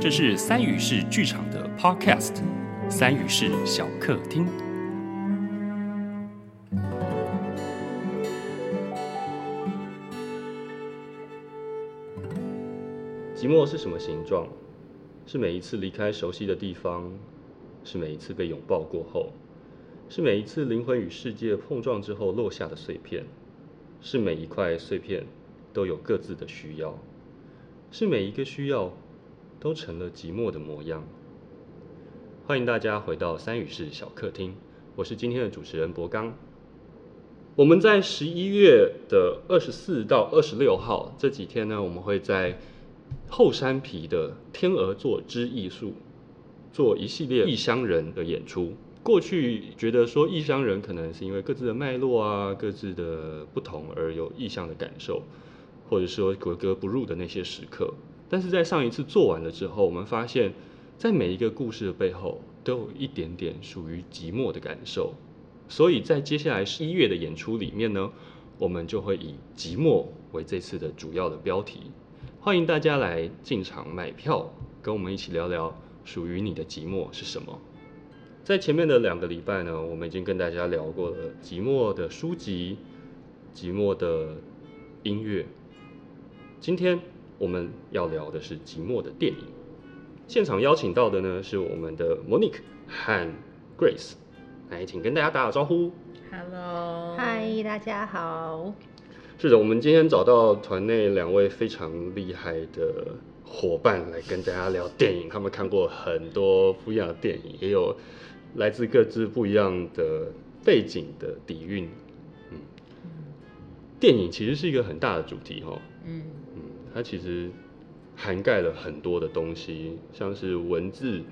这是三语式剧场的 Podcast，三语式小客厅。寂寞是什么形状？是每一次离开熟悉的地方，是每一次被拥抱过后，是每一次灵魂与世界碰撞之后落下的碎片，是每一块碎片都有各自的需要，是每一个需要都成了寂寞的模样。欢迎大家回到三语室小客厅，我是今天的主持人博刚。我们在十一月的二十四到二十六号这几天呢，我们会在后山皮的天鹅座之艺术做一系列异乡人的演出。过去觉得说异乡人可能是因为各自的脉络啊、各自的不同而有异乡的感受，或者说格格不入的那些时刻。但是在上一次做完了之后，我们发现，在每一个故事的背后，都有一点点属于寂寞的感受。所以在接下来十一月的演出里面呢，我们就会以寂寞为这次的主要的标题。欢迎大家来进场买票，跟我们一起聊聊属于你的寂寞是什么。在前面的两个礼拜呢，我们已经跟大家聊过了寂寞的书籍、寂寞的音乐。今天我们要聊的是寂寞的电影。现场邀请到的呢是我们的 Monique 和 Grace，来，请跟大家打打招呼。Hello，嗨，大家好。是的，我们今天找到团内两位非常厉害的伙伴来跟大家聊电影。他们看过很多不一样的电影，也有来自各自不一样的背景的底蕴。嗯，电影其实是一个很大的主题哈。嗯，嗯，它其实涵盖了很多的东西，像是文字、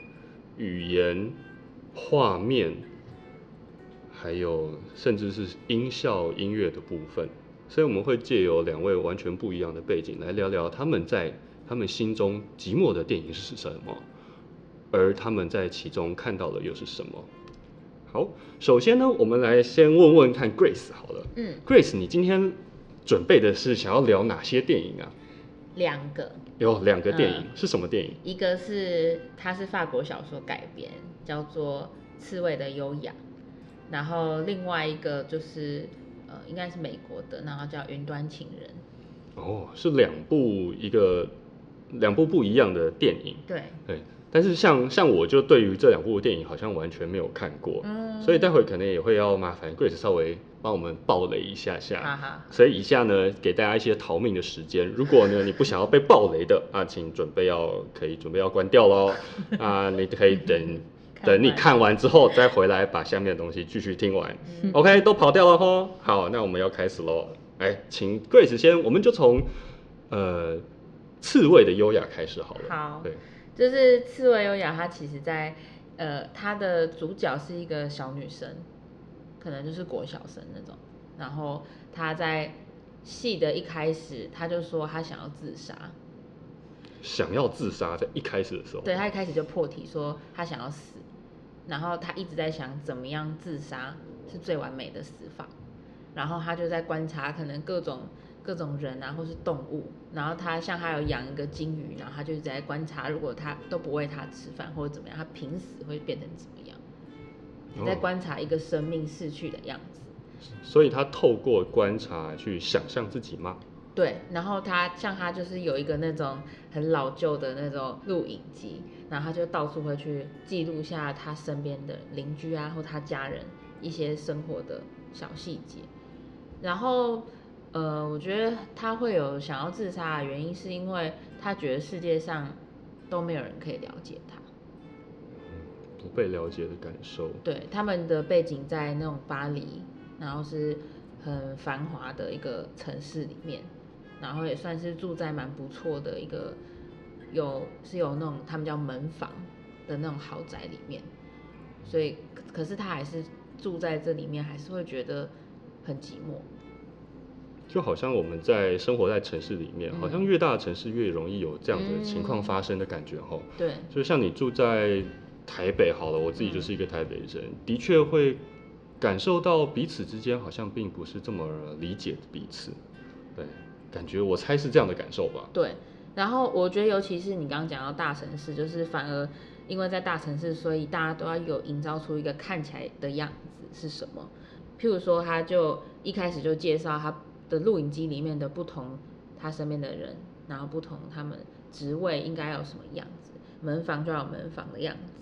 语言、画面，还有甚至是音效、音乐的部分。所以我们会借由两位完全不一样的背景来聊聊他们在他们心中寂寞的电影是什么，而他们在其中看到的又是什么。好，首先呢，我们来先问问看 Grace 好了。嗯，Grace，你今天准备的是想要聊哪些电影啊？两个，有两个电影，嗯是什么电影？一个是它是法国小说改编，叫做《刺猬的优雅》，然后另外一个就是呃应该是美国的，然后叫《云端情人》。哦，是两部一个两部不一样的电影。对，对，但是像像我就对于这两部电影好像完全没有看过，嗯所以待会可能也会要麻烦 Grace 稍微帮我们爆雷一下下。哈哈，所以以下呢，给大家一些逃命的时间。如果呢你不想要被爆雷的啊，请准备要可以准备要关掉喽。啊，你可以等等你看完之后再回来把下面的东西继续听完。嗯 OK，都跑掉了吼。好，那我们要开始喽。哎，请 Grace 先，我们就从呃刺猬的优雅开始好了。好对，就是《刺猬优雅》，它其实在呃它的主角是一个小女生，可能就是国小生那种，然后他在戏的一开始，他就说他想要自杀。想要自杀，在一开始的时候，对他一开始就破题说他想要死，然后他一直在想怎么样自杀是最完美的死法，然后他就在观察可能各种各种人啊或是动物，然后他像他有养一个金鱼，然后他就一直在观察，如果他都不喂它吃饭或者怎么样，他濒死会变成怎么样？你在哦观察一个生命逝去的样子。所以他透过观察去想象自己吗？对，然后他像他就是有一个那种很老旧的那种录影机，然后他就到处会去记录下他身边的邻居啊或他家人一些生活的小细节。然后，呃，我觉得他会有想要自杀的原因，是因为他觉得世界上都没有人可以了解他。不被了解的感受。对，他们的背景在那种巴黎，然后是很繁华的一个城市里面，然后也算是住在蛮不错的一个有是有那种他们叫门房的那种豪宅里面，所以可可是他还是住在这里面，还是会觉得很寂寞。就好像我们在生活在城市里面，嗯好像越大的城市越容易有这样的情况嗯发生的感觉哈。对，就像你住在台北好了，我自己就是一个台北人，的确会感受到彼此之间好像并不是这么理解彼此。对，感觉我猜是这样的感受吧。对，然后我觉得，尤其是你刚刚讲到大城市，就是反而因为在大城市，所以大家都要有营造出一个看起来的样子是什么。譬如说，他就一开始就介绍他的录影机里面的不同，他身边的人，然后不同他们职位应该有什么样子，门房就要有门房的样子。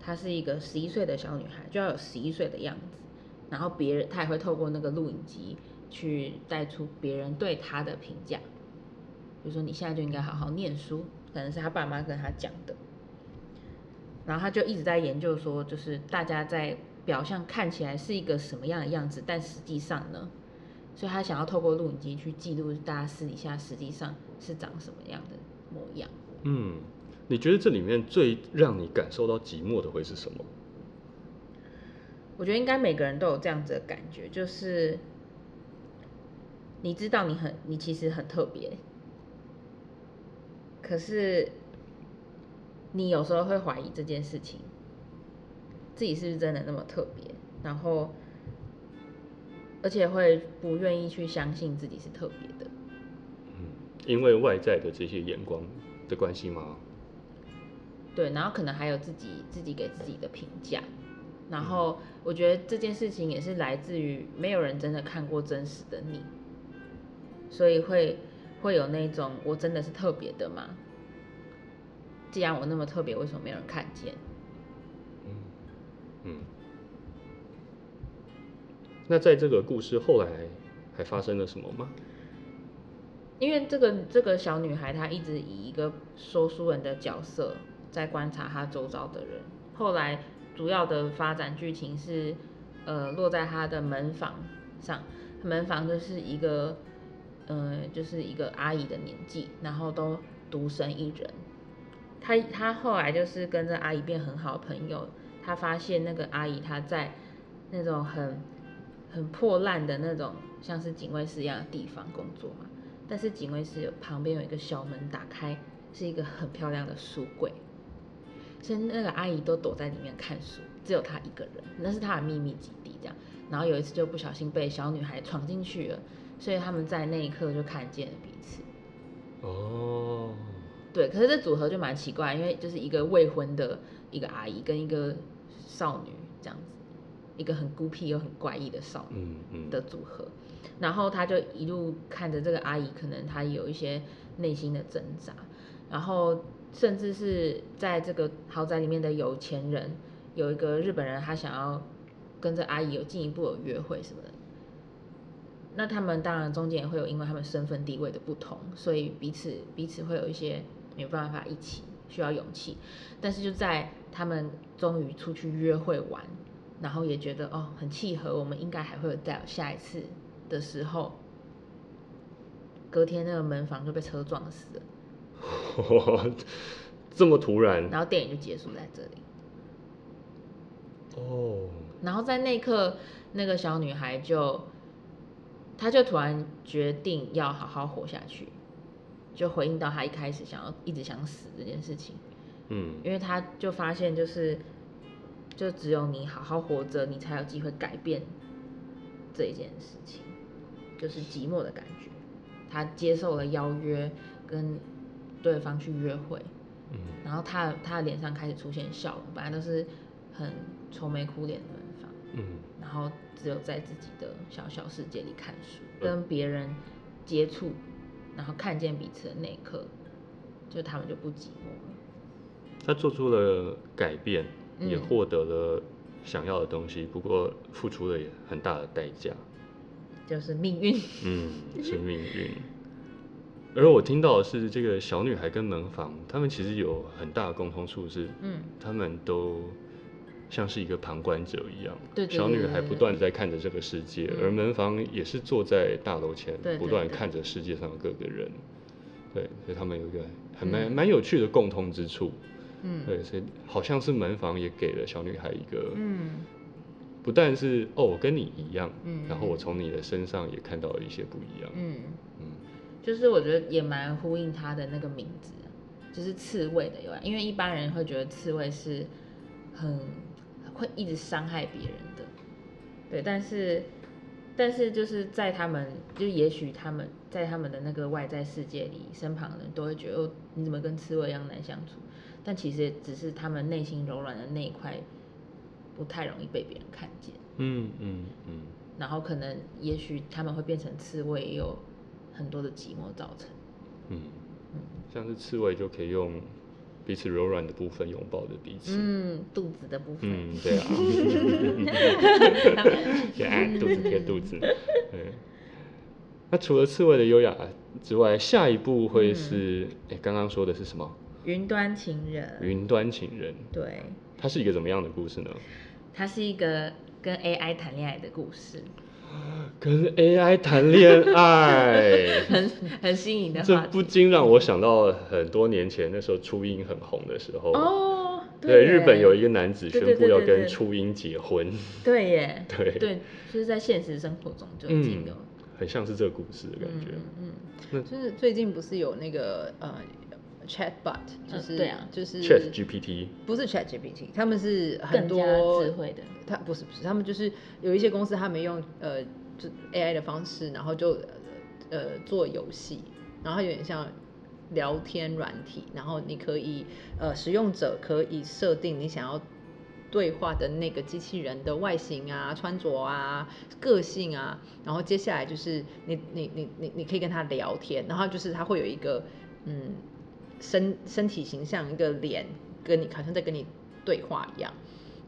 她是一个十一岁的小女孩，就要有十一岁的样子。然后别人他也会透过那个录影机去带出别人对她的评价。比如说你现在就应该好好念书，可能是他爸妈跟他讲的，然后他就一直在研究说，就是大家在表象看起来是一个什么样的样子，但实际上呢，所以他想要透过录影机去记录大家私底下实际上是长什么样的模样。嗯，你觉得这里面最让你感受到寂寞的会是什么？我觉得应该每个人都有这样子的感觉，就是你知道你很，你其实很特别。可是，你有时候会怀疑这件事情，自己是不是真的那么特别？然后，而且会不愿意去相信自己是特别的。嗯，因为外在的这些眼光的关系吗？对，然后可能还有自己自己给自己的评价。然后，我觉得这件事情也是来自于没有人真的看过真实的你，所以会。会有那种我真的是特别的吗？既然我那么特别，为什么没有人看见？嗯嗯。那在这个故事后来还发生了什么吗？因为这个这个小女孩她一直以一个说书人的角色在观察他周遭的人，后来主要的发展剧情是呃落在他的门房上，门房就是一个。嗯，就是一个阿姨的年纪，然后都独身一人。他他后来就是跟着阿姨变很好朋友。他发现那个阿姨她在那种很很破烂的那种像是警卫室一样的地方工作嘛。但是警卫室旁边有一个小门打开，是一个很漂亮的书柜。所以那个阿姨都躲在里面看书，只有她一个人，那是她的秘密基地这样。然后有一次就不小心被小女孩闯进去了。所以他们在那一刻就看见了彼此。哦，对，可是这组合就蛮奇怪，因为就是一个未婚的一个阿姨跟一个少女这样子，一个很孤僻又很怪异的少女的组合。然后他就一路看着这个阿姨，可能她有一些内心的挣扎，然后甚至是在这个豪宅里面的有钱人，有一个日本人，他想要跟这阿姨有进一步的约会什么的。那他们当然中间也会有，因为他们身份地位的不同，所以彼此彼此会有一些没办法一起，需要勇气。但是就在他们终于出去约会玩，然后也觉得哦很契合，我们应该还会有再有下一次的时候，隔天那个门房就被车撞死了。这么突然？然后电影就结束在这里。哦。然后在那一刻，那个小女孩就。她就突然决定要好好活下去，就回应到她一开始想要一直想死这件事情。嗯，因为她就发现就是，就只有你好好活着，你才有机会改变这一件事情，就是寂寞的感觉。她接受了邀约，跟对方去约会。嗯，然后他他的脸上开始出现笑容，本来都是很愁眉苦脸的门房。嗯，然后。只有在自己的小小世界里看书，跟别人接触，然后看见彼此的那一刻，就他们就不寂寞了。他做出了改变，也获得了想要的东西，不过付出了也很大的代价，就是命运。嗯，是命运。而我听到的是，这个小女孩跟门房，他们其实有很大的共同处，是，嗯，他们都。像是一个旁观者一样，对小女孩不断在看着这个世界，而门房也是坐在大楼前，不断看着世界上的各个人，对，所以他们有一个很蛮蛮有趣的共通之处，嗯，对，所以好像是门房也给了小女孩一个，嗯，不但是哦，我跟你一样，嗯，然后我从你的身上也看到了一些不一样，就是我觉得也蛮呼应他的那个名字，就是刺猬的由来，因为一般人会觉得刺猬是很。会一直伤害别人的，对，但是但是就是在他们，就也许他们在他们的那个外在世界里，身旁的人都会觉得，哦，你怎么跟刺猬一样难相处？但其实只是他们内心柔软的那一块，不太容易被别人看见。嗯嗯嗯，然后可能也许他们会变成刺猬，也有很多的寂寞造成。嗯，像是刺猬就可以用彼此柔软的部分拥抱着彼此。嗯，肚子的部分。嗯，对啊，贴爱肚子贴肚子。嗯，那除了刺猬的优雅之外，下一步会是哎，刚刚说的是什么？云端情人。云端情人。对。它是一个怎么样的故事呢？它是一个跟 AI 谈恋爱的故事。跟 AI 谈恋爱，很很新颖的。这不禁让我想到很多年前那时候初音很红的时候。哦。对，日本有一个男子宣布要跟初音结婚。对耶。对。对，就是在现实生活中就已经有。很像是这个故事的感觉。嗯嗯。就是最近不是有那个呃。Chatbot 就是对啊，就是 ChatGPT，不是 ChatGPT，他们是很多智慧的，他不是不是，他们就是有一些公司他们用呃就 AI 的方式，然后就呃做游戏，然后有点像聊天软体，然后你可以呃使用者可以设定你想要对话的那个机器人的外形啊、穿着啊、个性啊，然后接下来就是你你你你你可以跟他聊天，然后就是他会有一个嗯。身身体形象一个脸，跟你好像在跟你对话一样，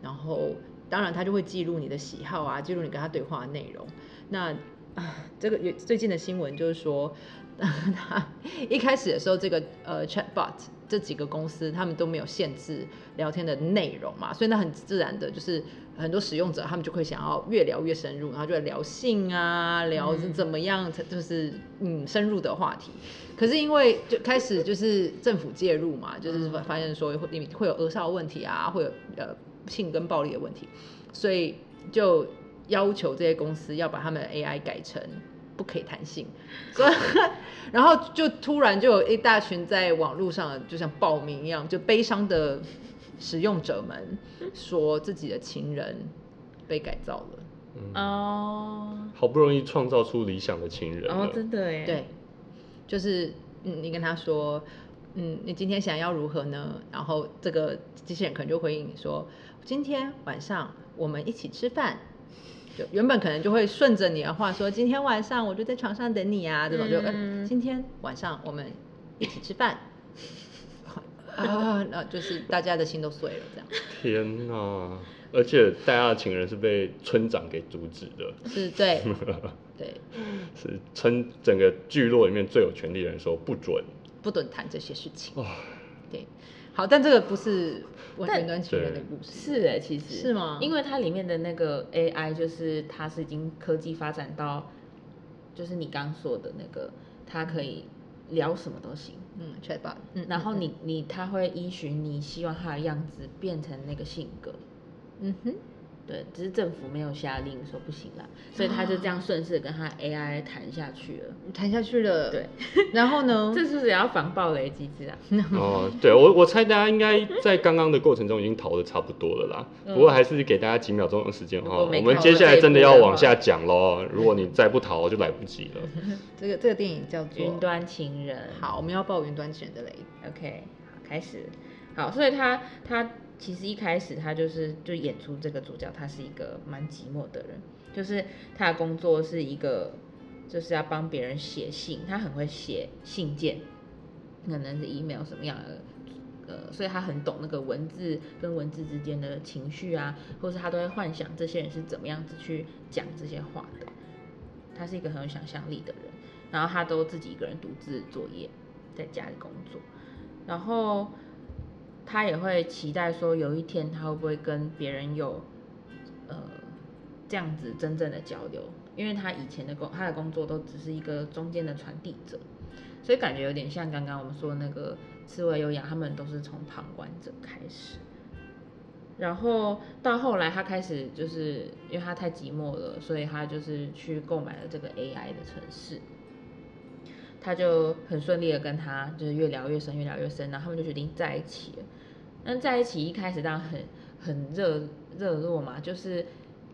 然后当然他就会记录你的喜好啊，记录你跟他对话的内容。那啊，这个最近的新闻就是说，他一开始的时候，这个呃 Chatbot 这几个公司他们都没有限制聊天的内容嘛，所以那很自然的就是很多使用者他们就会想要越聊越深入，然后就聊性啊，聊怎么样，就是嗯深入的话题。可是因为就开始就是政府介入嘛，就是发现说会会有额少问题啊，会有呃性跟暴力的问题，所以就要求这些公司要把他们的 AI 改成不可以弹性，所以 然后就突然就有一大群在网络上就像报名一样，就悲伤的使用者们说自己的情人被改造了，哦，好不容易创造出理想的情人，哦，真的哎，对。就是嗯，你跟他说，嗯，你今天想要如何呢？然后这个机器人可能就回应你说，今天晚上我们一起吃饭。就原本可能就会顺着你的话说，今天晚上我就在床上等你啊，这种就，今天晚上我们一起吃饭。啊，那就是大家的心都碎了，这样。天哪！而且大家的情人是被村长给阻止的。是，对。对，是村整个聚落里面最有权力的人说不准，不准谈这些事情。对，好，但这个不是云端情人的故事，是哎，其实。是吗？因为它里面的那个 AI 就是它是已经科技发展到，就是你刚说的那个，它可以聊什么都行，嗯，Chatbot，嗯，然后你你它会依循你希望它的样子变成那个性格，嗯哼。对，只是政府没有下令说不行啦，所以他就这样顺势跟他 AI 谈下去了，谈下去了。对，然后呢？这是不是也要防暴雷机制啊？哦，对我我猜大家应该在刚刚的过程中已经逃的差不多了啦，不过还是给大家几秒钟的时间哈，我们接下来真的要往下讲喽。如果你再不逃，就来不及了。这个这个电影叫做《云端情人》。好，我们要报云端情人的雷。OK，好，开始。好，所以他他。其实一开始他就是就演出这个主角，他是一个蛮寂寞的人，就是他的工作是一个就是要帮别人写信，他很会写信件，可能是 email 什么样的，呃，所以他很懂那个文字跟文字之间的情绪啊，或是他都会幻想这些人是怎么样子去讲这些话的。他是一个很有想象力的人，然后他都自己一个人独自作业，在家里工作，然后。他也会期待说，有一天他会不会跟别人有，呃，这样子真正的交流？因为他以前的工，他的工作都只是一个中间的传递者，所以感觉有点像刚刚我们说那个刺猬优雅，他们都是从旁观者开始，然后到后来他开始就是因为他太寂寞了，所以他就是去购买了这个 AI 的城市。他就很顺利的跟他就是越聊越深，越聊越深，然后他们就决定在一起了。那在一起一开始当然很很热热络嘛，就是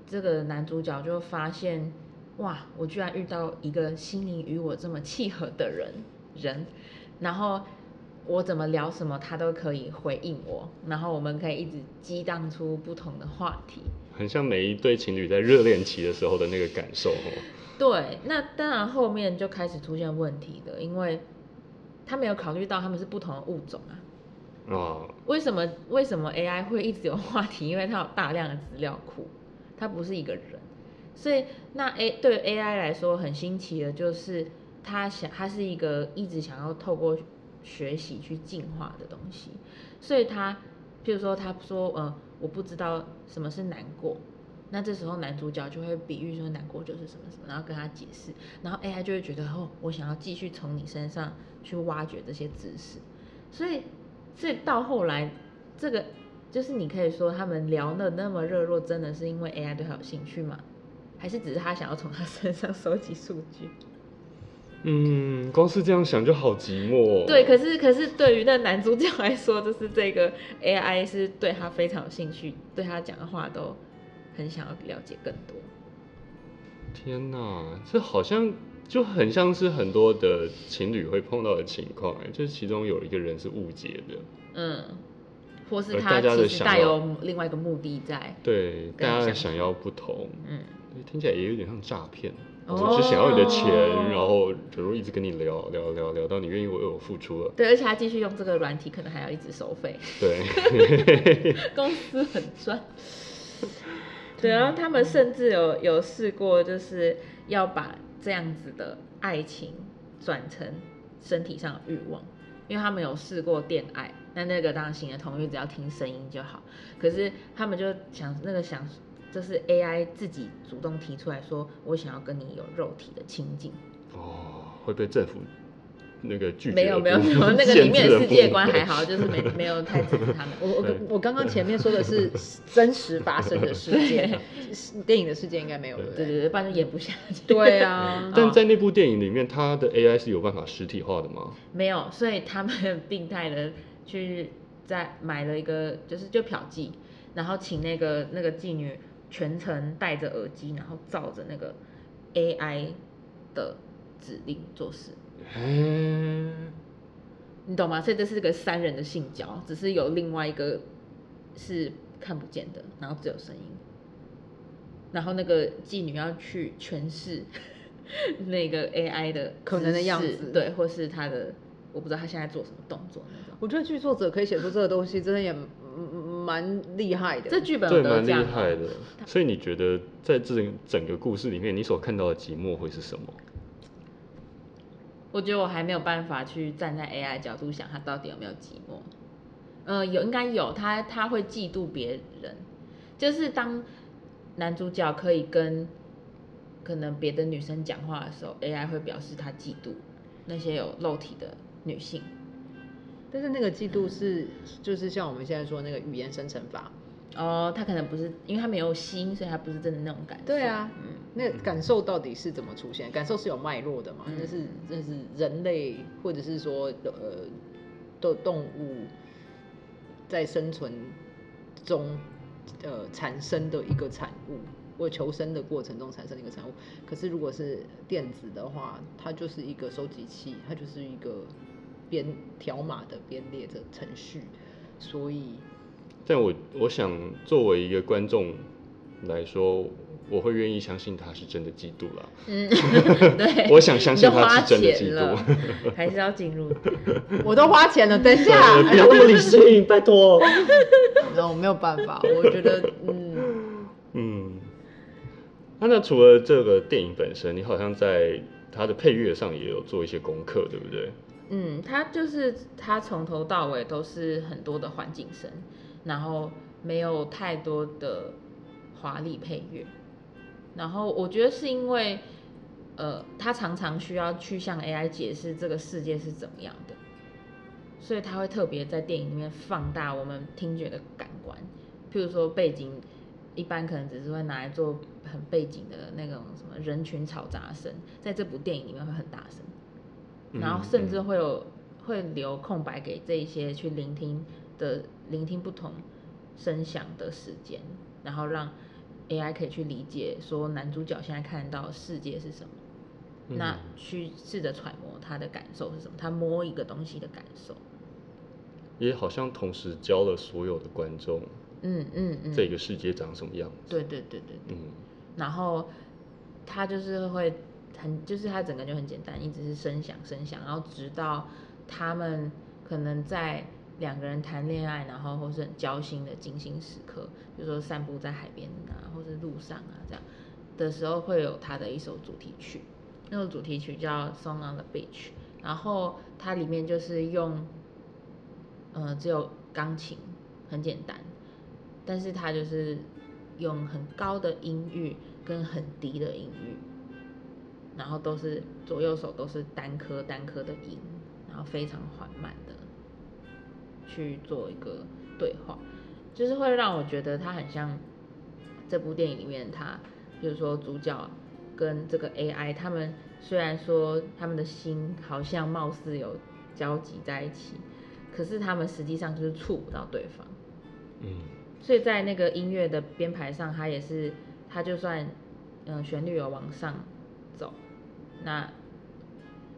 这个男主角就发现哇，我居然遇到一个心灵与我这么契合的人人，然后我怎么聊什么他都可以回应我，然后我们可以一直激荡出不同的话题。很像每一对情侣在热恋期的时候的那个感受哦。对，那当然后面就开始出现问题的，因为他没有考虑到他们是不同的物种啊。哦，为什么为什么 AI 会一直有话题？因为它有大量的资料库，它不是一个人，所以那 A 对 AI 来说很新奇的就是它想它是一个一直想要透过学习去进化的东西，所以他譬如说他说呃我不知道什么是难过，那这时候男主角就会比喻说难过就是什么什么，然后跟他解释，然后 AI 就会觉得哦我想要继续从你身上去挖掘这些知识，所以。所以到后来，这个就是你可以说他们聊的那么热络，真的是因为 AI 对他有兴趣吗？还是只是他想要从他身上收集数据？嗯，光是这样想就好寂寞。对，可是可是对于那男主角来说，就是这个 AI 是对他非常有兴趣，对他讲的话都很想要了解更多。天哪，这好像。就很像是很多的情侣会碰到的情况，哎，就是其中有一个人是误解的，嗯，或是他其实带有另外一个目的在，对，大家想要不同，嗯，听起来也有点像诈骗，我只想要你的钱，然后比如一直跟你聊聊聊聊到你愿意为我付出了，对，而且他继续用这个软体，可能还要一直收费，对，公司很赚，对，然后他们甚至有有试过，就是要把。这样子的爱情转成身体上的欲望，因为他们有试过恋爱，那那个当然行得通，因为只要听声音就好。可是他们就想那个想，就是 AI 自己主动提出来说，我想要跟你有肉体的亲近。哦，会被政府。那个拒绝没有没有没有 那个里面的世界观还好，就是没没有太支持他们。我我我刚刚前面说的是 真实发生的事件，电影的世界应该没有了。对对对，不然就演不下去。对啊，但在那部电影里面，他的 AI 是有办法实体化的吗？没有，所以他们病态的去在买了一个，就是就嫖妓，然后请那个那个妓女全程戴着耳机，然后照着那个 AI 的指令做事。嗯，你懂吗？所以这是个三人的性交，只是有另外一个是看不见的，然后只有声音。然后那个妓女要去诠释 那个 AI 的可能的样子，对，或是他的，我不知道他现在做什么动作那种。我觉得剧作者可以写出这个东西，真的也蛮厉害的。这剧本对蛮厉害的。所以你觉得在这整个故事里面，你所看到的寂寞会是什么？我觉得我还没有办法去站在 AI 角度想他到底有没有寂寞。呃，有应该有，他他会嫉妒别人，就是当男主角可以跟可能别的女生讲话的时候，AI 会表示他嫉妒那些有肉体的女性。但是那个嫉妒是就是像我们现在说那个语言生成法。哦，他可能不是，因为他没有心，所以他不是真的那种感受。对啊，嗯，那感受到底是怎么出现？感受是有脉络的嘛？那是那是人类或者是说呃的动物在生存中呃产生的一个产物，或求生的过程中产生的一个产物。可是如果是电子的话，它就是一个收集器，它就是一个编条码的编列的程序，所以。但我我想作为一个观众来说，我会愿意相信他是真的嫉妒了。嗯，对，我想相信他是真的嫉妒，还是要进入？我都花钱了，等一下，不要那么理性，拜托。那我没有办法，我觉得，嗯嗯。那那除了这个电影本身，你好像在它的配乐上也有做一些功课，对不对？嗯，它就是它从头到尾都是很多的环境声。然后没有太多的华丽配乐，然后我觉得是因为，呃，他常常需要去向 AI 解释这个世界是怎么样的，所以他会特别在电影里面放大我们听觉的感官，譬如说背景，一般可能只是会拿来做很背景的那种什么人群嘈杂声，在这部电影里面会很大声，然后甚至会有会留空白给这一些去聆听。的聆听不同声响的时间，然后让 AI 可以去理解说男主角现在看到世界是什么，那嗯去试着揣摩他的感受是什么，他摸一个东西的感受。也好像同时教了所有的观众嗯嗯嗯，这个世界长什么样子。对对对对对。嗯然后他就是会很，就是它整个就很简单，一直是声响声响，然后直到他们可能在两个人谈恋爱，然后或是很交心的精心时刻，比如说散步在海边啊，或是路上啊这样的时候，会有他的一首主题曲，那首主题曲叫《Song on the Beach》，然后它里面就是用，呃，只有钢琴，很简单，但是它就是用很高的音域跟很低的音域，然后都是左右手都是单颗单颗的音，然后非常缓慢的去做一个对话，就是会让我觉得它很像这部电影里面他，比如说主角跟这个 AI，他们虽然说他们的心好像貌似有交集在一起，可是他们实际上就是触不到对方。嗯所以在那个音乐的编排上，它也是，它就算嗯旋律有往上走，那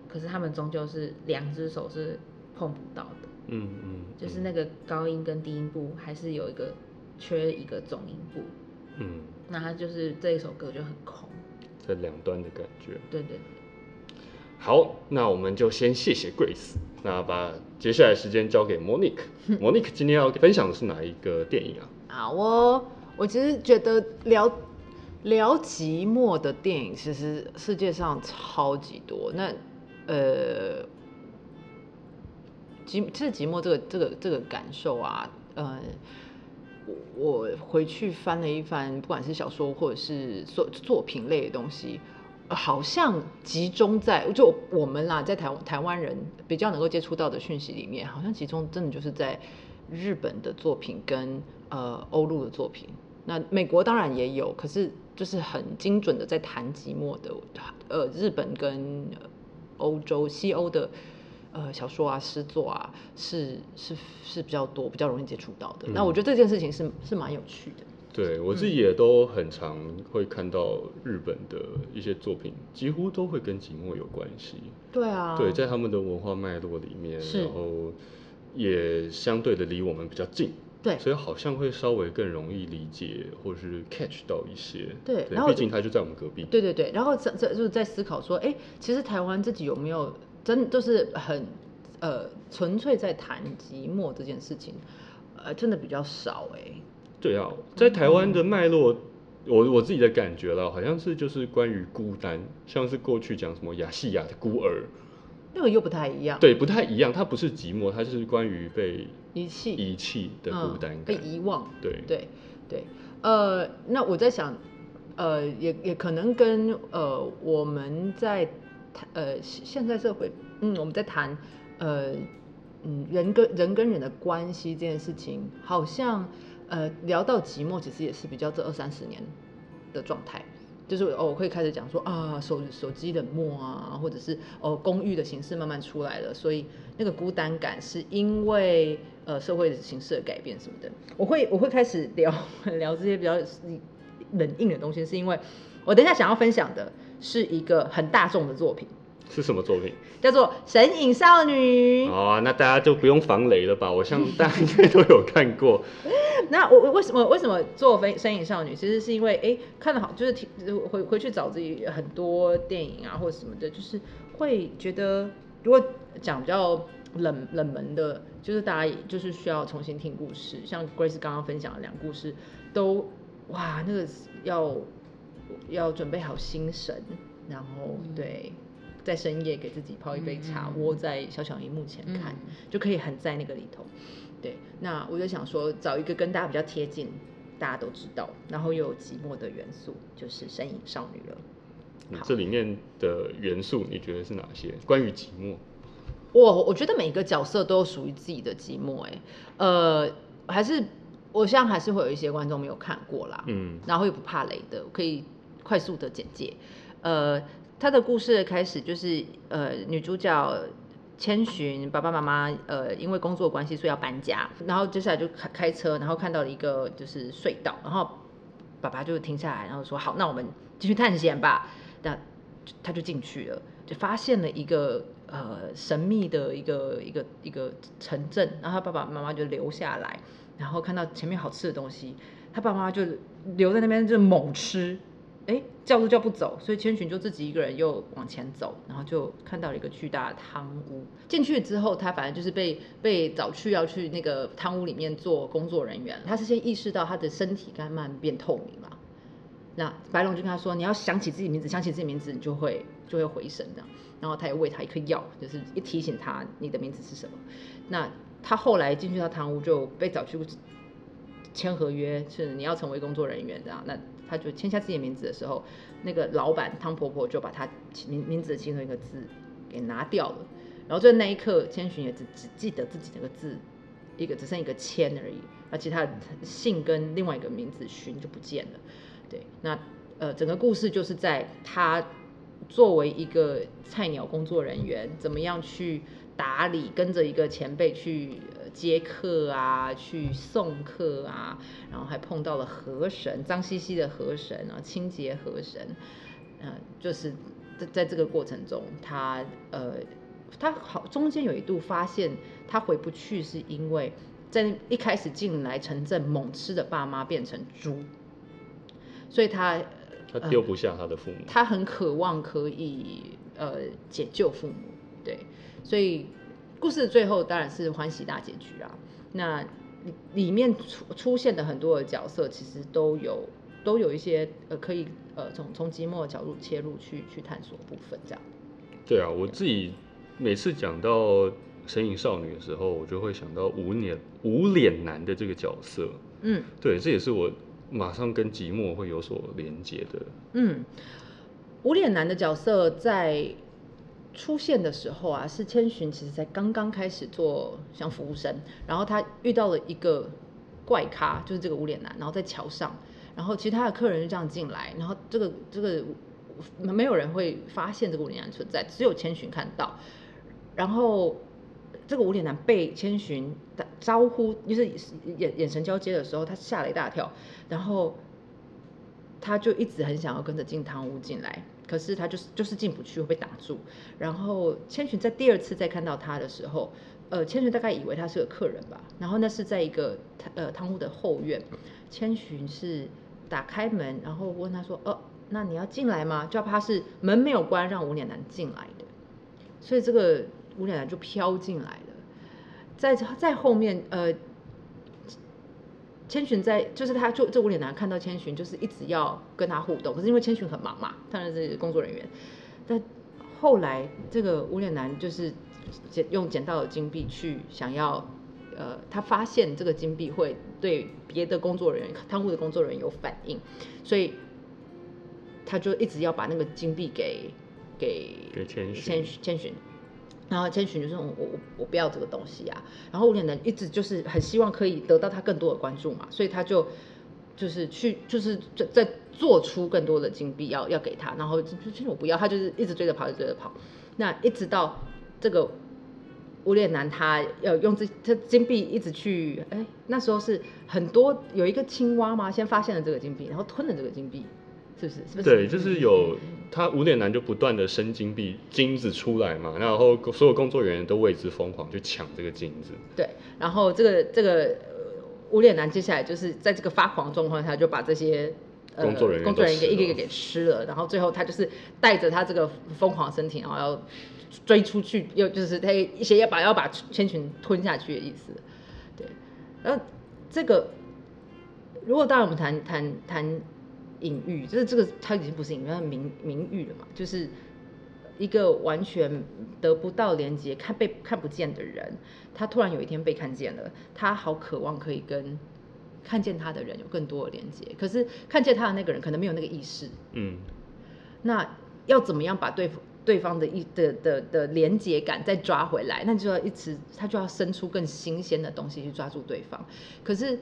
可是他们终究是两只手是碰不到的，嗯嗯，就是那个高音跟低音部还是有一个缺一个中音部，嗯，那它就是这一首歌就很空，在两端的感觉。对对对，好，那我们就先谢谢 Grace，那把接下来时间交给 Monique。Monique 今天要分享的是哪一个电影啊？啊，我我其实觉得聊聊寂寞的电影，其实世界上超级多。那呃，寂其实寂寞这个这个这个感受啊，呃，我我回去翻了一翻，不管是小说或者是作作品类的东西。好像集中在就我们啦，在台台湾人比较能够接触到的讯息里面，好像集中真的就是在日本的作品跟呃欧陆的作品。那美国当然也有，可是就是很精准的在谈寂寞的，呃，日本跟呃欧洲西欧的呃小说啊、诗作啊，是是是比较多、比较容易接触到的。那我觉得这件事情是是蛮有趣的。对我自己也都很常会看到日本的一些作品，几乎都会跟寂寞有关系。对啊，对，在他们的文化脉络里面，然后也相对的离我们比较近，对所以好像会稍微更容易理解或是 catch 到一些。对然后毕竟他就在我们隔壁。对对对，然后在在就是在思考说，哎，其实台湾自己有没有真就是很呃纯粹在谈寂寞这件事情，呃，真的比较少哎。对啊，在台湾的脉络，我我自己的感觉了，好像是就是关于孤单，像是过去讲什么亚细亚的孤儿，那个又不太一样，，对，不太一样，它不是寂寞，它是关于被遗弃。遗弃的孤单嗯、被。遗忘，对。对对，呃，那我在想，呃，也也可能跟呃我们在谈呃现现在社会，嗯，我们在谈呃嗯人跟人跟人的关系这件事情，好像呃聊到寂寞，其实也是比较这二三十年的状态。就是哦，我会开始讲说啊，手手机冷漠啊，或者是哦，公寓的形式慢慢出来了，所以那个孤单感是因为呃社会的形式的改变什么的。我会我会开始聊 聊这些比较冷硬的东西，是因为我等一下想要分享的是一个很大众的作品，是什么作品？叫做《神隐少女》。哦，那大家就不用防雷了吧？我想大家应该都有看过。那我我为什么为什么做非神影少女？其实是因为哎看得好，就是听回回去找自己很多电影啊或者什么的，就是会觉得如果讲比较冷冷门的，就是大家也就是需要重新听故事，像 Grace 刚刚分享的两故事，都哇那个要要准备好心神，然后对。在深夜给自己泡一杯茶，嗯窝在小小荧幕前看，嗯就可以很在那个里头。对，那我就想说，找一个跟大家比较贴近，大家都知道，然后又有寂寞的元素，就是身影少女了。这里面的元素你觉得是哪些？关于寂寞，我我觉得每个角色都有属于自己的寂寞、哎，呃，还是我现在还是会有一些观众没有看过啦，嗯然后又不怕雷的，我可以快速的简介。呃，他的故事的开始就是呃，女主角千寻爸爸妈妈呃因为工作关系所以要搬家，然后接下来就开开车，然后看到了一个就是隧道，然后爸爸就停下来，然后说好，那我们继续探险吧。那他就进去了，就发现了一个呃神秘的一个一个一个城镇，然后他爸爸妈妈就留下来，然后看到前面好吃的东西，他爸爸妈妈就留在那边就猛吃。哎，叫都叫不走，所以千寻就自己一个人又往前走，然后就看到了一个巨大的汤屋。进去之后，他反正就是被被找去要去那个汤屋里面做工作人员。他是先意识到他的身体慢慢变透明了。那白龙就跟他说：“你要想起自己名字，想起自己名字，你就会就会回神这样。”然后他也喂他一颗药，就是一提醒他你的名字是什么。那他后来进去到汤屋就被找去签合约，是你要成为工作人员这样。那他就签下自己的名字的时候，那个老板汤婆婆就把他名名字的其中一个字给拿掉了。然后在那一刻，千寻也只只记得自己那个字，一个只剩一个千而已，而其他的姓跟另外一个名字寻就不见了。对，那呃，整个故事就是在他作为一个菜鸟工作人员，怎么样去打理，跟着一个前辈去。接客啊，去送客啊，然后还碰到了河神，脏兮兮的河神啊，清洁河神，嗯，就是在在这个过程中，他呃，他好中间有一度发现他回不去，是因为在一开始进来城镇猛吃的爸妈变成猪，所以他他丢不下他的父母，他很渴望可以呃解救父母，对，所以。故事的最后当然是欢喜大结局啊！那里里面出出现的很多的角色，其实都有都有一些呃可以呃从从寂寞的角度切入去去探索部分这样。对啊，我自己每次讲到神隐少女的时候，我就会想到无脸无脸男的这个角色。嗯，对，这也是我马上跟寂寞会有所连接的。嗯，无脸男的角色在。出现的时候啊，是千寻其实才刚刚开始做像服务生，然后他遇到了一个怪咖，就是这个无脸男，然后在桥上，然后其他的客人就这样进来，然后这个这个没有人会发现这个无脸男存在，只有千寻看到，然后这个无脸男被千寻打招呼，就是眼眼神交接的时候，他吓了一大跳，然后他就一直很想要跟着进汤屋进来。可是他就是就是进不去，会被挡住。然后千寻在第二次再看到他的时候，呃，千寻大概以为他是个客人吧。然后那是在一个呃汤屋的后院，千寻是打开门，然后问他说：“哦，那你要进来吗？”就怕是门没有关，让无脸男进来的。所以这个无脸男就飘进来了，在在后面呃。千寻在，就是他，就这无脸男看到千寻，就是一直要跟他互动。可是因为千寻很忙嘛，当然是工作人员。但后来这个无脸男就是捡用捡到的金币去想要，呃，他发现这个金币会对别的工作人员、贪污的工作人员有反应，所以他就一直要把那个金币给给给千寻千寻。然后千寻就说：“我我我不要这个东西啊！”然后无脸男一直就是很希望可以得到他更多的关注嘛，所以他就就是去就是在在做出更多的金币要要给他，然后就千寻我不要，他就是一直追着跑，一直追着跑。那一直到这个无脸男他要用这这金币一直去，哎，那时候是很多有一个青蛙嘛，先发现了这个金币，然后吞了这个金币。是不是？是不是？对，就是有他无脸男就不断的生金币金子出来嘛，然后所有工作人员都为之疯狂，去抢这个金子。对，然后这个这个无脸男接下来就是在这个发狂状况下，就把这些工作人员工作人员一个一个给吃了，然后最后他就是带着他这个疯狂身体，然后要追出去，又就是他一些要把要把千群吞下去的意思。对，然后这个如果当然我们谈谈谈。隐喻就是这个，他已经不是隐喻，他名名誉了嘛。就是一个完全得不到连接、看被看不见的人，他突然有一天被看见了，他好渴望可以跟看见他的人有更多的连接。可是看见他的那个人可能没有那个意识，嗯，那要怎么样把对对方的一的的的连接感再抓回来？那就要一直他就要生出更新鲜的东西去抓住对方。可是。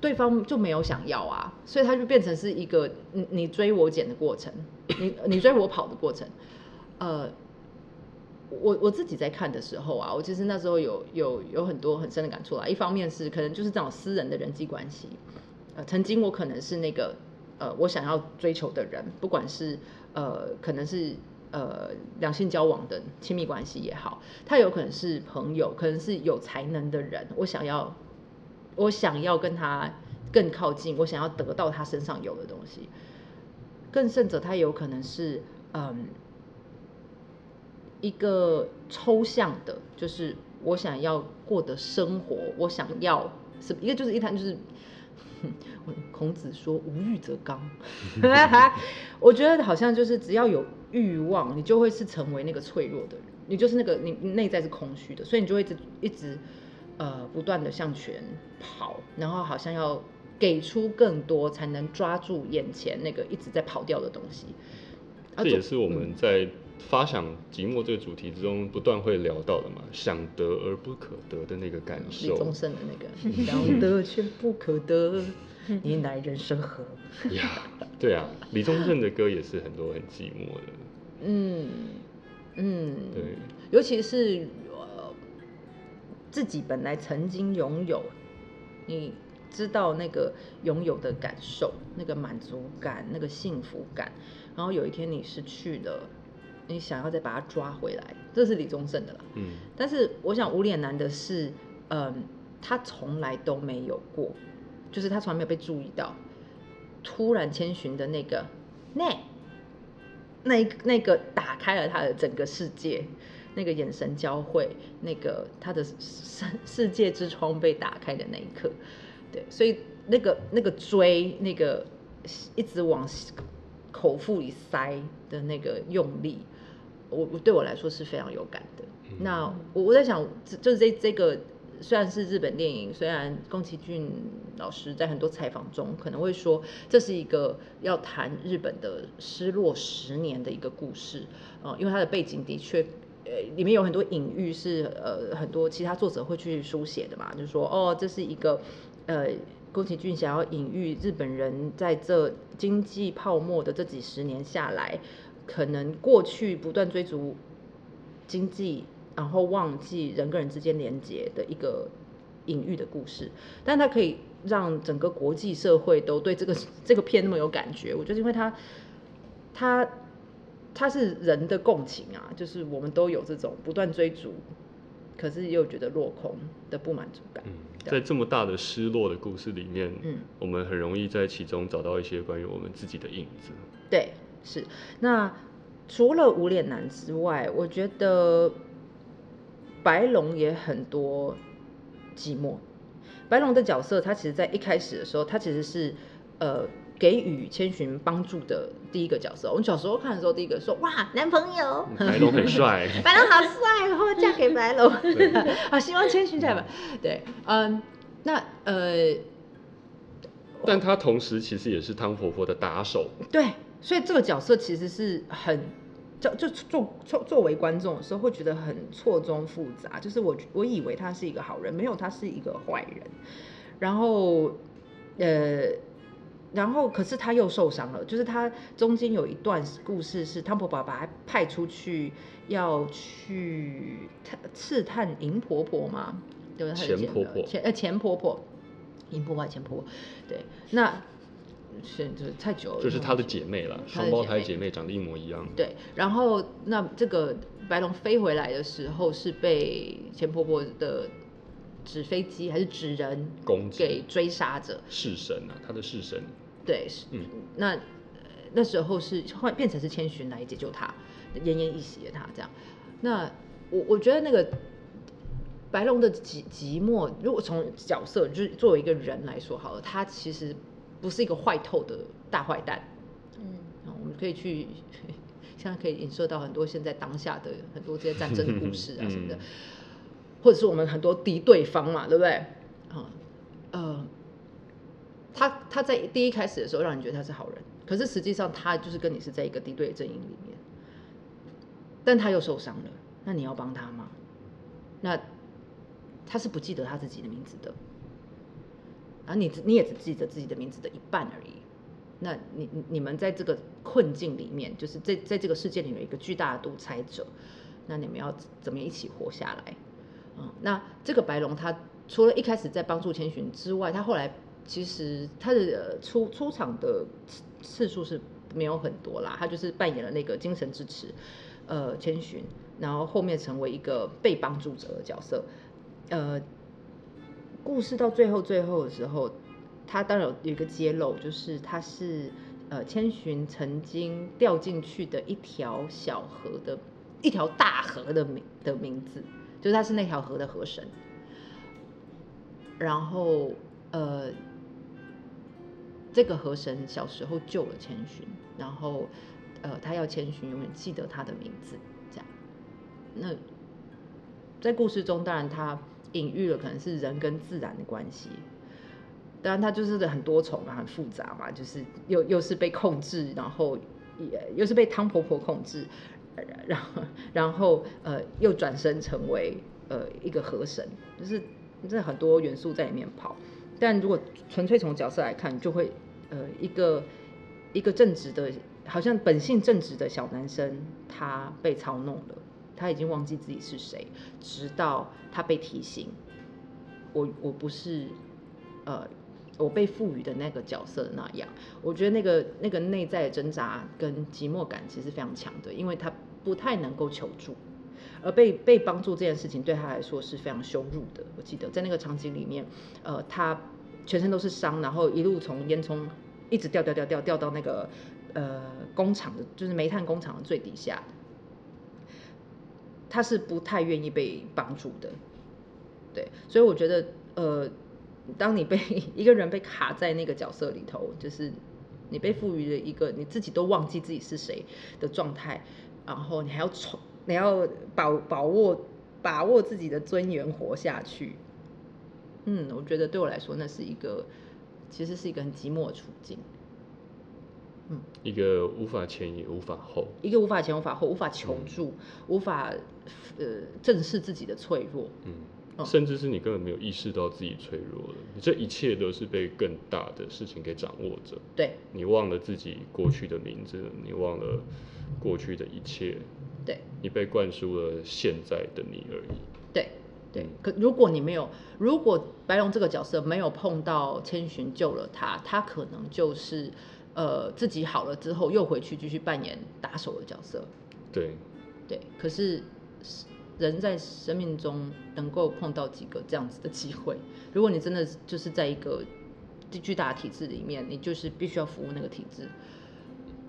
对方就没有想要啊，所以他就变成是一个你你追我捡的过程，你你追我跑的过程。呃，我我自己在看的时候啊，我其实那时候有有有很多很深的感触啊。一方面是可能就是这种私人的人际关系，呃，曾经我可能是那个呃，我想要追求的人，不管是呃，可能是呃两性交往的亲密关系也好，他有可能是朋友，可能是有才能的人，我想要我想要跟他更靠近，我想要得到他身上有的东西。更甚者，他有可能是嗯一个抽象的，就是我想要过的生活，我想要是一个就是一谈就是。孔子说：“无欲则刚。”我觉得好像就是只要有欲望，你就会是成为那个脆弱的人，你就是那个你内在是空虚的，所以你就会一直一直呃不断的向前跑，然后好像要给出更多，才能抓住眼前那个一直在跑掉的东西。这也是我们在发想寂寞这个主题之中不断会聊到的嘛，想得而不可得的那个感受。李宗盛的那个想得却不可得。你乃人生何？呀，对啊，李宗盛的歌也是很多很寂寞的。嗯嗯，对，尤其是呃自己本来曾经拥有，你知道那个拥有的感受，那个满足感，那个幸福感，然后有一天你失去了，你想要再把它抓回来，这是李宗盛的啦。嗯，但是我想无脸男的是，嗯，他从来都没有过。就是他从来没有被注意到，突然千寻的那个那那那个打开了他的整个世界，那个眼神交汇，那个他的世世界之窗被打开的那一刻，对，所以那个那个追那个一直往口腹里塞的那个用力，我我对我来说是非常有感的。那我我在想，就是这这个。虽然是日本电影，虽然宫崎骏老师在很多采访中可能会说这是一个要谈日本的失落十年的一个故事，呃，因为它的背景的确，呃，里面有很多隐喻是呃很多其他作者会去书写的嘛，就是说哦，这是一个呃宫崎骏想要隐喻日本人在这经济泡沫的这几十年下来，可能过去不断追逐经济。然后忘记人跟人之间连接的一个隐喻的故事，但它可以让整个国际社会都对这个 这个片那么有感觉。我觉得，因为它它它是人的共情啊，就是我们都有这种不断追逐，可是又觉得落空的不满足感。嗯，在这么大的失落的故事里面，嗯，我们很容易在其中找到一些关于我们自己的影子。对，是。那除了无脸男之外，我觉得。白龙也很多寂寞。白龙的角色，他其实在一开始的时候，他其实是呃给予千寻帮助的第一个角色。我们小时候看的时候，第一个说哇，男朋友，白龙很帅，白龙好帅，然后嫁给白龙，好 希望千寻嫁吧。对，嗯，那呃，但他同时其实也是汤婆婆的打手。对，所以这个角色其实是很。就就作作作为观众的时候，会觉得很错综复杂。就是我我以为他是一个好人，没有他是一个坏人。然后，呃，然后可是他又受伤了。就是他中间有一段故事是汤婆婆把他派出去要去探刺探银婆婆嘛，对不对？钱婆婆，钱呃钱婆婆，银婆婆钱婆婆，对那。是，就是太久了。就是她的姐妹了，双胞胎姐妹长得一模一样。对，然后那这个白龙飞回来的时候，是被钱婆婆的纸飞机还是纸人给追杀着？弑神啊，他的弑神。对，嗯，那那时候是换变成是千寻来解救他，奄奄一息的他这样。那我我觉得那个白龙的寂寂寞，如果从角色就是作为一个人来说好了，他其实。不是一个坏透的大坏蛋，嗯，我们可以去，现在可以影射到很多现在当下的很多这些战争的故事啊什么的，或者是我们很多敌对方嘛，对不对？啊，呃，他他在第一开始的时候让你觉得他是好人，可是实际上他就是跟你是在一个敌对阵营里面，但他又受伤了，那你要帮他吗？那他是不记得他自己的名字的。啊，你你也只记得自己的名字的一半而已。那你你们在这个困境里面，就是在在这个世界里面有一个巨大的独裁者，那你们要怎么一起活下来？嗯，那这个白龙他除了一开始在帮助千寻之外，他后来其实他的出出场的次数是没有很多啦，他就是扮演了那个精神支持，呃，千寻，然后后面成为一个被帮助者的角色，呃，故事到最后最后的时候，他当然有一个揭露，就是他是呃千寻曾经掉进去的一条小河的一条大河的名的名字，就是他是那条河的河神。然后呃，这个河神小时候救了千寻，然后呃，他要千寻永远记得他的名字，这样。那在故事中，当然他隐喻了可能是人跟自然的关系，当然他就是很多重啊，很复杂嘛，就是又又是被控制，然后也又是被汤婆婆控制，然后然后呃又转身成为呃一个河神，就是这很多元素在里面跑。但如果纯粹从角色来看，就会呃一个一个正直的，好像本性正直的小男生，他被操弄了，他已经忘记自己是谁，直到他被提醒，我我不是呃我被赋予的那个角色那样。我觉得那个那个内在的挣扎跟寂寞感其实非常强的，因为他不太能够求助。而被被帮助这件事情对他来说是非常羞辱的。我记得在那个场景里面，呃，他全身都是伤，然后一路从烟囱一直掉掉掉掉掉到那个呃工厂的，就是煤炭工厂的最底下。他是不太愿意被帮助的，对，所以我觉得，呃，当你被 一个人被卡在那个角色里头，就是你被赋予了一个你自己都忘记自己是谁的状态，然后你还要从。你要把把握把握自己的尊严活下去，嗯，我觉得对我来说那是一个其实是一个很寂寞的处境，嗯，一个无法前也无法后，一个无法前无法后，无法求助，无法呃正视自己的脆弱，嗯，甚至是你根本没有意识到自己脆弱了，你这一切都是被更大的事情给掌握着，对，你忘了自己过去的名字，你忘了过去的一切。对，你被灌输了现在的你而已。对，对。可如果你没有，如果白龙这个角色没有碰到千寻救了他，他可能就是呃自己好了之后又回去继续扮演打手的角色。对，对。可是人在生命中能够碰到几个这样子的机会？如果你真的就是在一个巨大的体制里面，你就是必须要服务那个体制，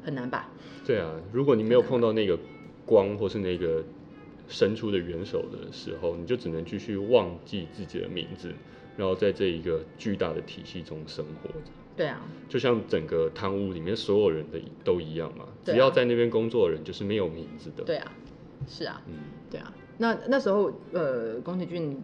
很难吧？对啊，如果你没有碰到那个。光或是那个伸出的援手的时候，你就只能继续忘记自己的名字，然后在这一个巨大的体系中生活着。对啊，就像整个贪污里面所有人的都一样嘛，只要在那边工作的人就是没有名字的。对啊，是啊，嗯，对啊。那那时候，呃，宫崎骏。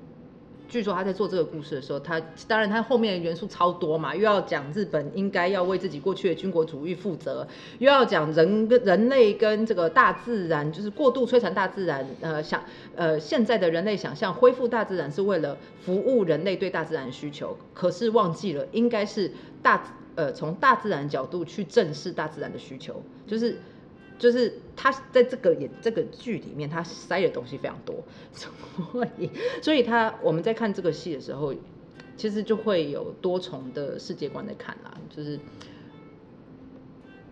据说他在做这个故事的时候，他当然他后面元素超多嘛，又要讲日本应该要为自己过去的军国主义负责，又要讲人跟人类跟这个大自然就是过度摧残大自然，呃想呃现在的人类想象恢复大自然是为了服务人类对大自然需求，可是忘记了应该是大呃从大自然角度去正视大自然的需求，就是。就是他在这个演这个剧里面，他塞的东西非常多，所以所以他我们在看这个戏的时候，其实就会有多重的世界观在看啦。就是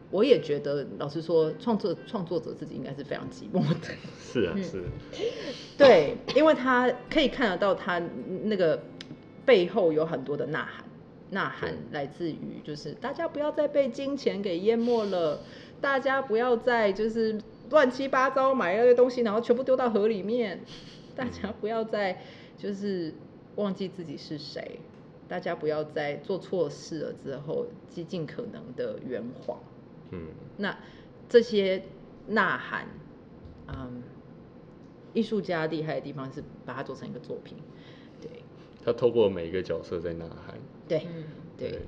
我也觉得，老实说，创作创作者自己应该是非常寂寞的。是啊，是。对，因为他可以看得到他那个背后有很多的呐喊，呐喊来自于就是大家不要再被金钱给淹没了。大家不要再就是乱七八糟买那些东西，然后全部丢到河里面。大家不要再就是忘记自己是谁。大家不要再做错事了之后，极尽可能的圆谎。嗯，那这些呐喊，嗯，艺术家厉害的地方是把它做成一个作品。对，他透过每一个角色在呐喊。对，对。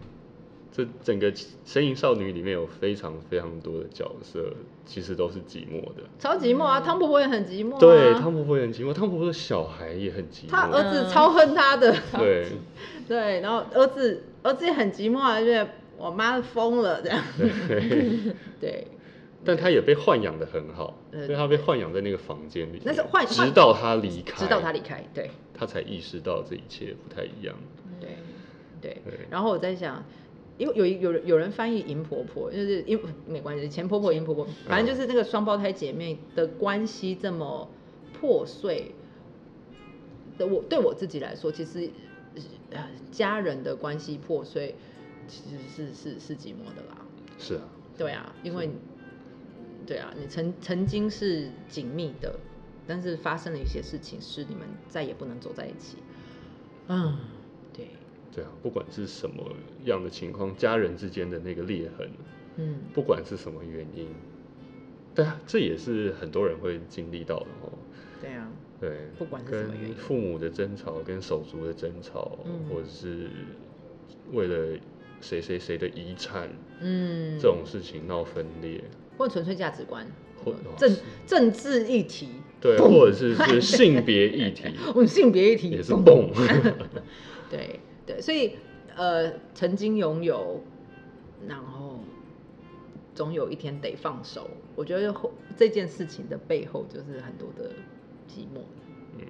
这整个《身影少女》里面有非常非常多的角色，其实都是寂寞的，超寂寞啊！汤婆婆也很寂寞，对，汤婆婆也很寂寞，汤婆婆的小孩也很寂寞，他儿子超恨他的，对，对，然后儿子儿子也很寂寞啊，觉得我妈疯了这样，对，对，但他也被豢养的很好，所以他被豢养在那个房间里，那是豢，直到他离开，直到他离开，对，他才意识到这一切不太一样，对。对。对。然后我在想，因为有有人有人翻译银婆婆，就是因没关系，前婆婆银婆婆，反正就是那个双胞胎姐妹的关系这么破碎的我对我自己来说，其实家人的关系破碎其实是是是寂寞的啦。是啊，对啊，因为对啊，你曾曾经是紧密的，但是发生了一些事情，使你们再也不能走在一起。嗯，对，啊，不管是什么样的情况，家人之间的那个裂痕，嗯，不管是什么原因，对啊，这也是很多人会经历到的哦。对啊，对，不管是什么原因。父母的争吵，跟手足的争吵，嗯。或者是为了谁谁谁的遗产，嗯，这种事情闹分裂，或者纯粹价值观或，政政治议题，对，或者是是性别议题，我们性别议题也是嘣。蹦。对对，所以呃，曾经拥有，然后总有一天得放手。我觉得后这件事情的背后就是很多的寂寞。嗯，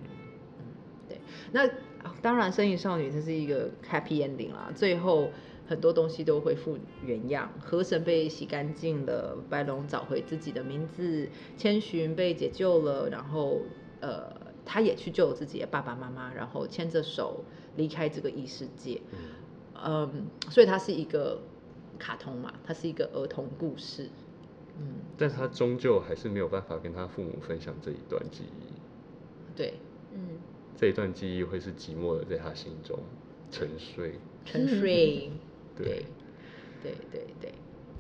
对，那啊当然，《生影少女》这是一个 happy ending 啦，最后很多东西都恢复原样，河神被洗干净了，白龙找回自己的名字，千寻被解救了，然后呃，他也去救自己的爸爸妈妈，然后牵着手离开这个异世界。嗯，所以它是一个卡通嘛，它是一个儿童故事。嗯，但他终究还是没有办法跟他父母分享这一段记忆，对，嗯，这一段记忆会是寂寞的在他心中沉睡。沉睡。对，对对对对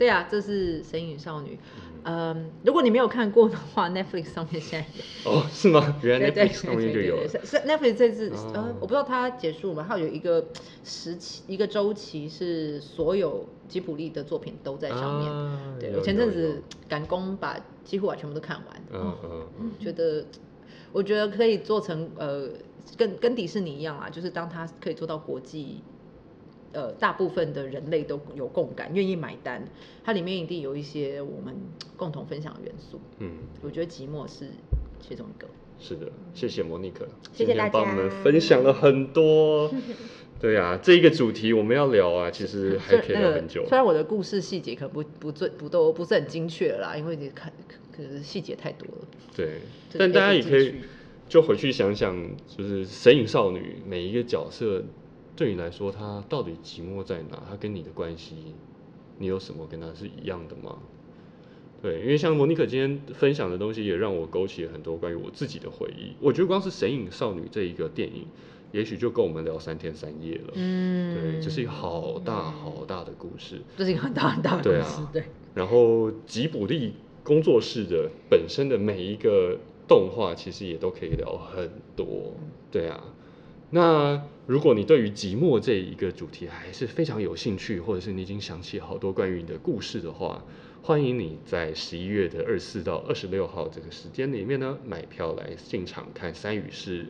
啊，这是《神隐少女》。嗯，如果你没有看过的话，Netflix 上面现在有。哦，是吗？原来对对 Netflix 上面就有了。对对对是是 Netflix 这次、哦呃，我不知道它结束吗？它有一个时期一个周期是所有吉卜力的作品都在上面。啊对我前阵子赶工把几乎把全部都看完。嗯哦嗯嗯，觉得我觉得可以做成呃，跟跟迪士尼一样啊，就是当它可以做到国际，呃，大部分的人类都有共感，愿意买单，它里面一定有一些我们共同分享的元素。嗯，我觉得寂寞是其中一个。是的，谢谢莫妮可，谢谢大家帮我们分享了很多。对啊，这一个主题我们要聊啊，其实 还可以聊很久虽。然我的故事细节可能不不最不都不是很精确啦，因为你看可能细节太多了。对，但大家也可以就回去想想，就是《神隐少女》每一个角色对你来说，他到底寂寞在哪？他跟你的关系，你有什么跟他是一样的吗？对，因为像莫妮可今天分享的东西，也让我勾起了很多关于我自己的回忆。我觉得光是《神隐少女》这一个电影，也许就够我们聊三天三夜了。嗯对，这是一个好大好大的故事。这是一个很大很大的故事，啊对。然后吉卜力工作室的本身的每一个动画，其实也都可以聊很多。对啊，那如果你对于寂寞这一个主题还是非常有兴趣，或者是你已经想起好多关于你的故事的话，欢迎你在十一月的二十四到二十六号这个时间里面呢，买票来进场看三语是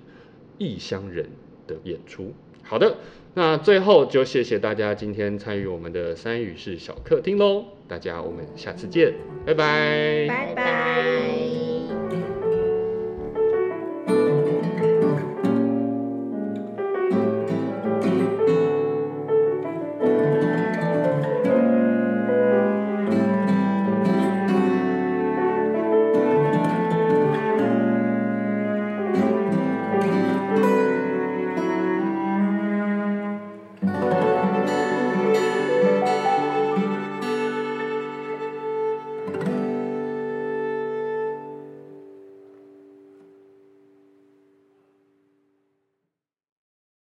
异乡人的演出。好的，那最后就谢谢大家今天参与我们的三语是小客厅喽，大家我们下次见，拜拜。拜拜。